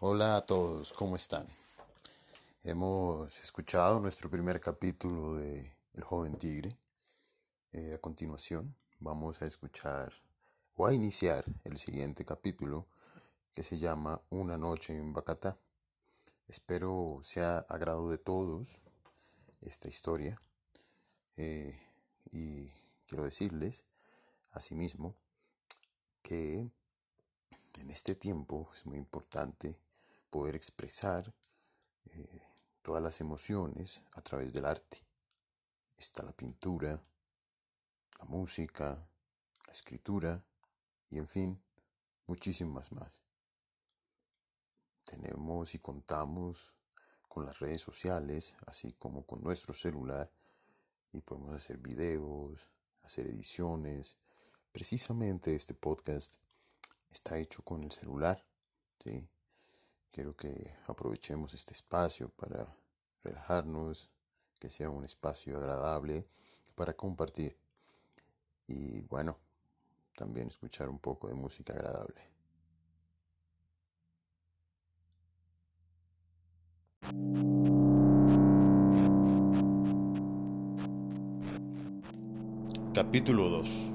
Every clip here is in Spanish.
Hola a todos, ¿cómo están? Hemos escuchado nuestro primer capítulo de El joven tigre. Eh, a continuación vamos a escuchar o a iniciar el siguiente capítulo que se llama Una noche en Bacatá. Espero sea agrado de todos esta historia eh, y quiero decirles asimismo que en este tiempo es muy importante poder expresar eh, todas las emociones a través del arte. Está la pintura, la música, la escritura y en fin, muchísimas más. Tenemos y contamos con las redes sociales, así como con nuestro celular, y podemos hacer videos, hacer ediciones. Precisamente este podcast está hecho con el celular, ¿sí? Quiero que aprovechemos este espacio para relajarnos, que sea un espacio agradable para compartir y bueno, también escuchar un poco de música agradable. Capítulo 2.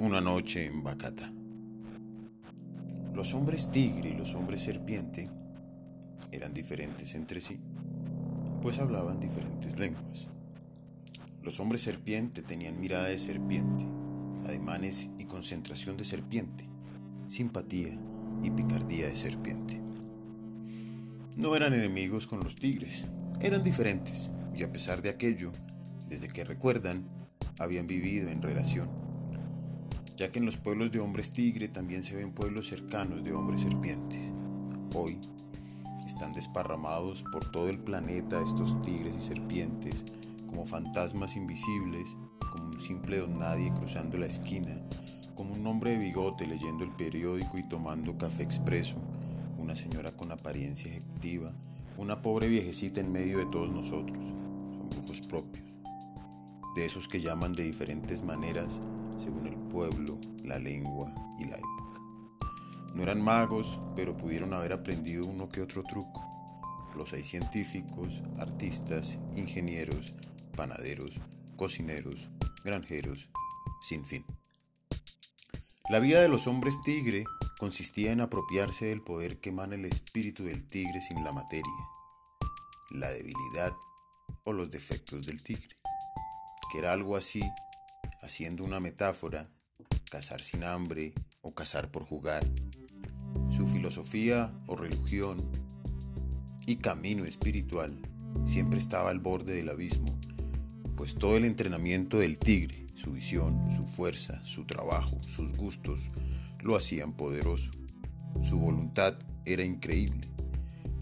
Una noche en Bacata. Los hombres tigre y los hombres serpiente eran diferentes entre sí, pues hablaban diferentes lenguas. Los hombres serpiente tenían mirada de serpiente, ademanes y concentración de serpiente, simpatía y picardía de serpiente. No eran enemigos con los tigres, eran diferentes, y a pesar de aquello, desde que recuerdan, habían vivido en relación, ya que en los pueblos de hombres tigre también se ven pueblos cercanos de hombres serpientes. Hoy, están desparramados por todo el planeta estos tigres y serpientes como fantasmas invisibles, como un simple don nadie cruzando la esquina, como un hombre de bigote leyendo el periódico y tomando café expreso, una señora con apariencia ejecutiva, una pobre viejecita en medio de todos nosotros. Son brujos propios, de esos que llaman de diferentes maneras según el pueblo, la lengua y la época. No eran magos, pero pudieron haber aprendido uno que otro truco. Los hay científicos, artistas, ingenieros, panaderos, cocineros, granjeros, sin fin. La vida de los hombres tigre consistía en apropiarse del poder que emana el espíritu del tigre sin la materia, la debilidad o los defectos del tigre, que era algo así, haciendo una metáfora, cazar sin hambre o cazar por jugar, su filosofía o religión y camino espiritual siempre estaba al borde del abismo, pues todo el entrenamiento del tigre, su visión, su fuerza, su trabajo, sus gustos, lo hacían poderoso. Su voluntad era increíble,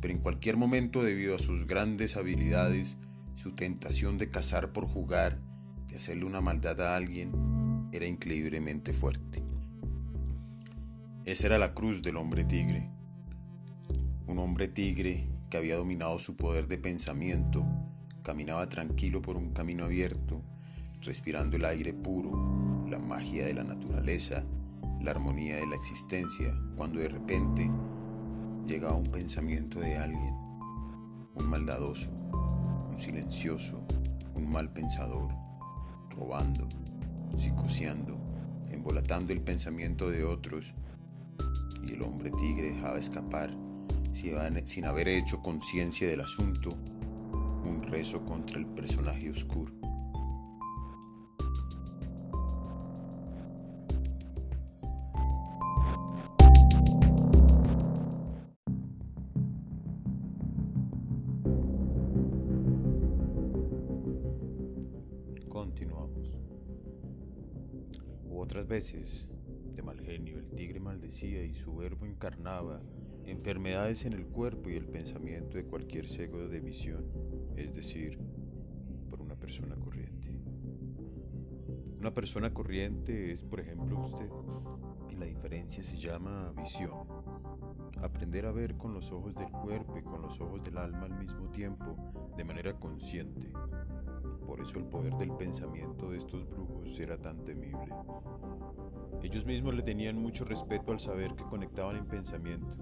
pero en cualquier momento debido a sus grandes habilidades, su tentación de cazar por jugar, de hacerle una maldad a alguien, era increíblemente fuerte. Esa era la cruz del hombre tigre. Un hombre tigre que había dominado su poder de pensamiento, caminaba tranquilo por un camino abierto, respirando el aire puro, la magia de la naturaleza, la armonía de la existencia, cuando de repente llegaba un pensamiento de alguien, un maldadoso, un silencioso, un mal pensador, robando, psicoseando, embolatando el pensamiento de otros y el hombre tigre dejaba escapar, sin haber hecho conciencia del asunto, un rezo contra el personaje oscuro. Veces de mal genio, el tigre maldecía y su verbo encarnaba enfermedades en el cuerpo y el pensamiento de cualquier ciego de visión, es decir, por una persona corriente. Una persona corriente es, por ejemplo, usted, y la diferencia se llama visión. Aprender a ver con los ojos del cuerpo y con los ojos del alma al mismo tiempo, de manera consciente. Por eso el poder del pensamiento de estos brujos era tan temible. Ellos mismos le tenían mucho respeto al saber que conectaban en pensamiento,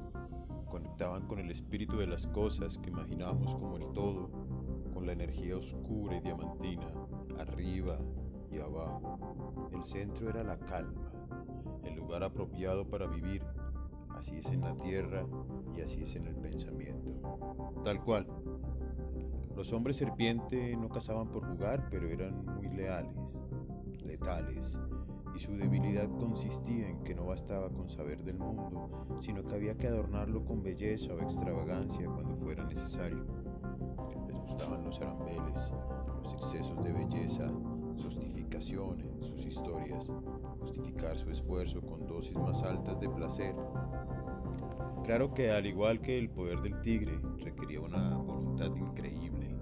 conectaban con el espíritu de las cosas que imaginábamos como el todo, con la energía oscura y diamantina, arriba y abajo. El centro era la calma, el lugar apropiado para vivir. Así es en la tierra y así es en el pensamiento. Tal cual. Los hombres serpiente no cazaban por jugar, pero eran muy leales, letales, y su debilidad consistía en que no bastaba con saber del mundo, sino que había que adornarlo con belleza o extravagancia cuando fuera necesario. Les gustaban los arambeles, los excesos de belleza, justificación en sus historias, justificar su esfuerzo con dosis más altas de placer. Claro que al igual que el poder del tigre, requería una voluntad increíble.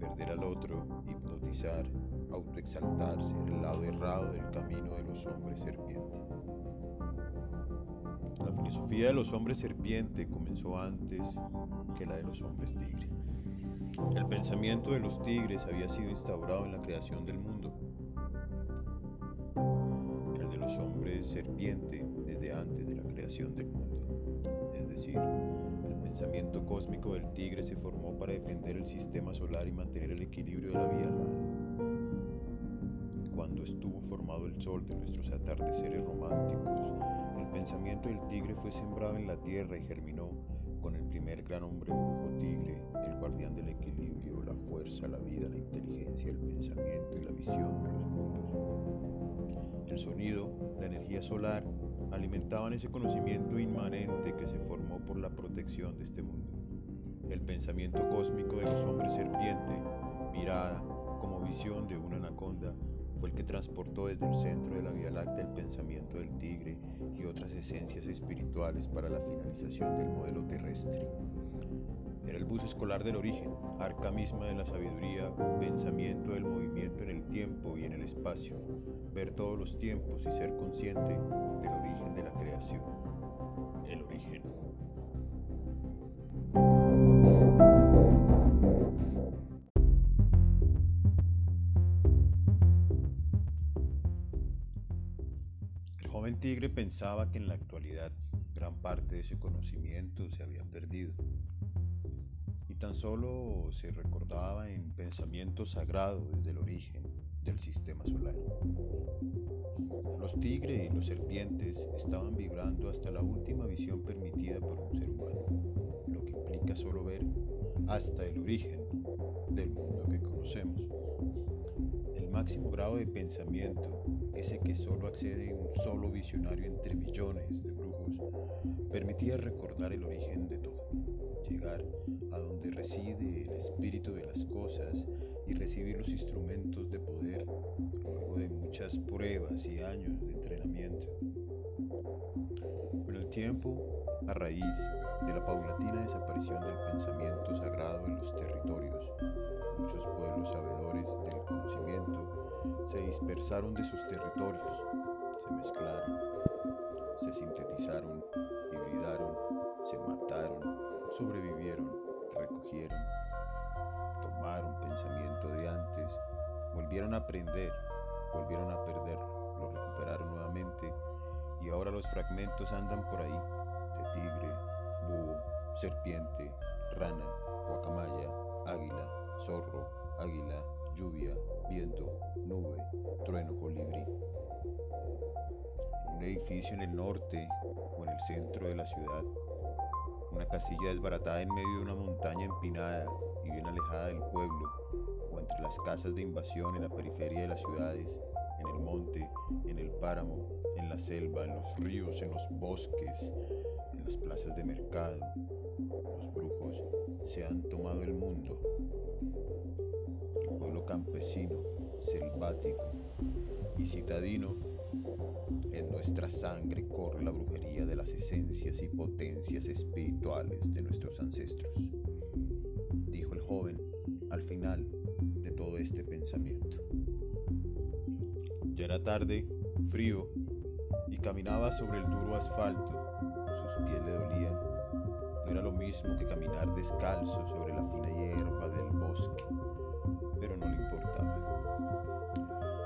Perder al otro, hipnotizar, autoexaltarse en el lado errado del camino de los hombres serpiente. La filosofía de los hombres serpiente comenzó antes que la de los hombres tigre. El pensamiento de los tigres había sido instaurado en la creación del mundo. El de los hombres serpiente desde antes de la creación del mundo. Es decir, el pensamiento cósmico del tigre se formó para defender el sistema solar y mantener el equilibrio de la Vía Cuando estuvo formado el sol de nuestros atardeceres románticos, el pensamiento del tigre fue sembrado en la tierra y germinó con el primer gran hombre brujo tigre, el guardián del equilibrio, la fuerza, la vida, la inteligencia, el pensamiento y la visión de los mundos. El sonido, la energía solar, alimentaban ese conocimiento inmanente que se formó por la protección de este mundo. El pensamiento cósmico de los hombres serpiente, mirada como visión de una anaconda, el que transportó desde el centro de la Vía Láctea el pensamiento del tigre y otras esencias espirituales para la finalización del modelo terrestre. Era el bus escolar del origen, arca misma de la sabiduría, pensamiento del movimiento en el tiempo y en el espacio, ver todos los tiempos y ser consciente del origen de la creación, el origen. Tigre pensaba que en la actualidad gran parte de ese conocimiento se había perdido y tan solo se recordaba en pensamiento sagrado desde el origen del sistema solar. Los tigres y los serpientes estaban vibrando hasta la última visión permitida por un ser humano, lo que implica solo ver hasta el origen del mundo que conocemos. Máximo grado de pensamiento ese que solo accede un solo visionario entre millones de brujos, permitía recordar el origen de todo, llegar a donde reside el espíritu de las cosas y recibir los instrumentos de poder luego de muchas pruebas y años de entrenamiento. Con el tiempo, a raíz de la paulatina desaparición del pensamiento sagrado en los territorios, muchos pueblos sabedores conocimiento se dispersaron de sus territorios, se mezclaron, se sintetizaron, hibridaron, se mataron, sobrevivieron, recogieron, tomaron pensamiento de antes, volvieron a aprender, volvieron a perder, lo recuperaron nuevamente y ahora los fragmentos andan por ahí, de tigre, búho, serpiente, rana, guacamaya, águila, zorro, águila, lluvia, viento, nube, trueno, colibrí. Un edificio en el norte o en el centro de la ciudad, una casilla desbaratada en medio de una montaña empinada y bien alejada del pueblo, o entre las casas de invasión en la periferia de las ciudades, en el monte, en el páramo, en la selva, en los ríos, en los bosques, en las plazas de mercado. Los brujos se han tomado el mundo campesino, selvático y citadino, en nuestra sangre corre la brujería de las esencias y potencias espirituales de nuestros ancestros, dijo el joven al final de todo este pensamiento. Ya era tarde, frío, y caminaba sobre el duro asfalto. Sus pies le dolían. No era lo mismo que caminar descalzo sobre la fina hierba del bosque pero no le importaba.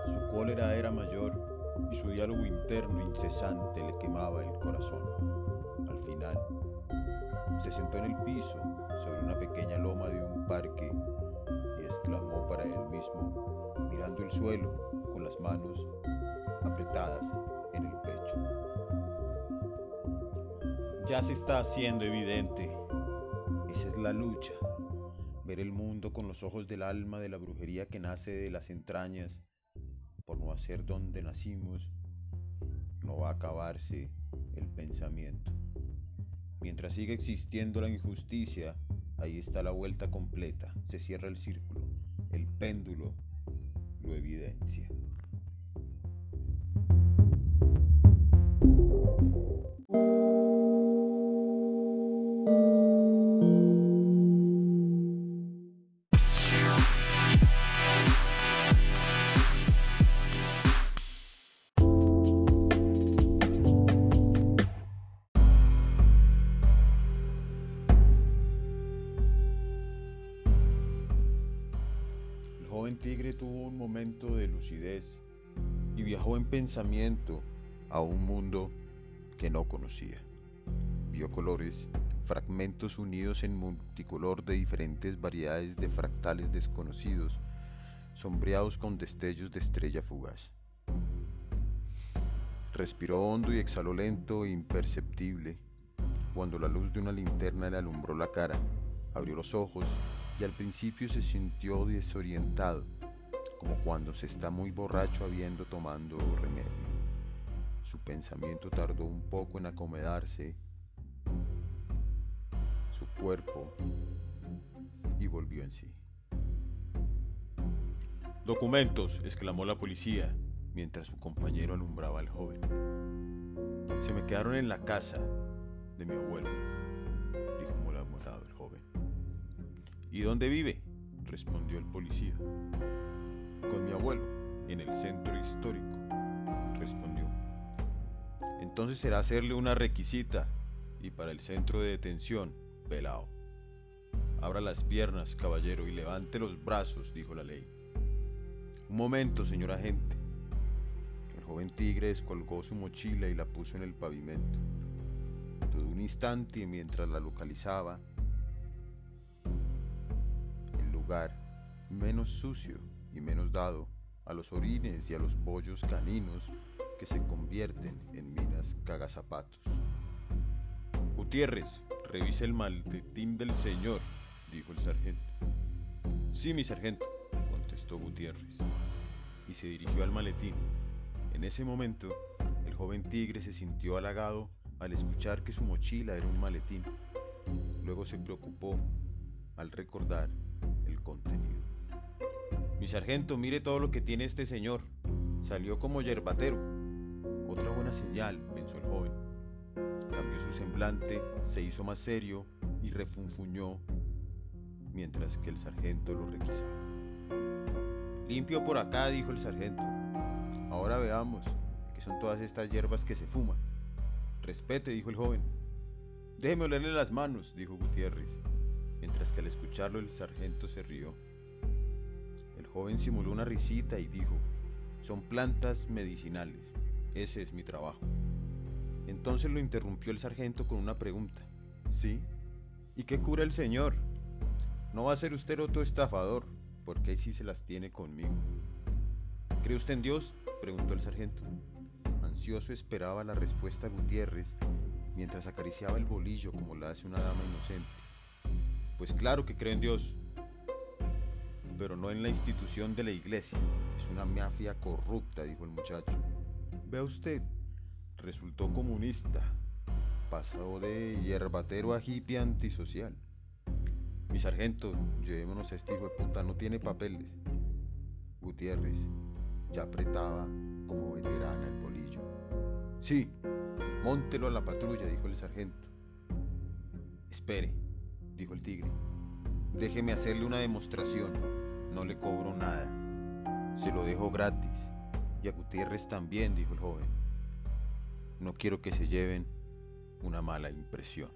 Su cólera era mayor y su diálogo interno incesante le quemaba el corazón. Al al final. Se sentó en el piso, sobre una pequeña loma de un parque, y exclamó para él mismo, mirando el suelo, con las manos apretadas Ya se está haciendo evidente. Esa es la lucha. Ver el mundo con los ojos del alma de la brujería que nace de las entrañas, por no hacer donde nacimos, no va a acabarse el pensamiento. Mientras siga existiendo la injusticia, ahí está la vuelta completa, se cierra el círculo, el péndulo lo evidencia. Tuvo un momento de lucidez y viajó en pensamiento a un mundo que no conocía. Vio colores, fragmentos unidos en multicolor de diferentes variedades de fractales desconocidos, sombreados con destellos de estrella fugaz. Respiró hondo y exhaló lento e imperceptible. Cuando la luz de una linterna le alumbró la cara, abrió los ojos y al principio se sintió desorientado, como cuando se está muy borracho habiendo tomado remedio. Su pensamiento tardó un poco en acomodarse, su cuerpo, y volvió en sí. Documentos, exclamó la policía, mientras su compañero alumbraba al joven. Se me quedaron en la casa de mi abuelo, dijo malhumorado el joven. ¿Y dónde vive? respondió el policía. Con mi abuelo, en el centro histórico, respondió. Entonces será hacerle una requisita y para el centro de detención, velao. Abra las piernas, caballero, y levante los brazos, dijo la ley. Un momento, señor agente. El joven tigre descolgó su mochila y la puso en el pavimento. Todo un instante mientras la localizaba, menos sucio y menos dado a los orines y a los bollos caninos que se convierten en minas cagazapatos. Gutiérrez, revise el maletín del señor, dijo el sargento. Sí, mi sargento, contestó Gutiérrez, y se dirigió al maletín. En ese momento, el joven tigre se sintió halagado al escuchar que su mochila era un maletín. Luego se preocupó al recordar contenido. Mi sargento, mire todo lo que tiene este señor. Salió como yerbatero. Otra buena señal, pensó el joven. Cambió su semblante, se hizo más serio y refunfuñó mientras que el sargento lo requisaba. Limpio por acá, dijo el sargento. Ahora veamos qué son todas estas hierbas que se fuman. Respete, dijo el joven. Déjeme olerle las manos, dijo Gutiérrez mientras que al escucharlo el sargento se rió. Joven simuló una risita y dijo, son plantas medicinales, ese es mi trabajo. Entonces lo interrumpió el sargento con una pregunta. ¿Sí? ¿Y qué cura el señor? No va a ser usted otro estafador, porque ahí sí se las tiene conmigo. ¿Cree usted en Dios? preguntó el sargento. Ansioso esperaba la respuesta Gutiérrez mientras acariciaba el bolillo como la hace una dama inocente. Pues claro que creo en Dios, pero no en la institución de la iglesia. Es una mafia corrupta, dijo el muchacho. Vea usted, resultó comunista. Pasó de hierbatero a hippie antisocial. Mi sargento, llevémonos a este hijo de puta, no tiene papeles. Gutiérrez ya apretaba como veterana el bolillo. Sí, móntelo a la patrulla, dijo el sargento. Espere, dijo el tigre. Déjeme hacerle una demostración. No le cobro nada. Se lo dejo gratis. Y a Gutiérrez también, dijo el joven. No quiero que se lleven una mala impresión.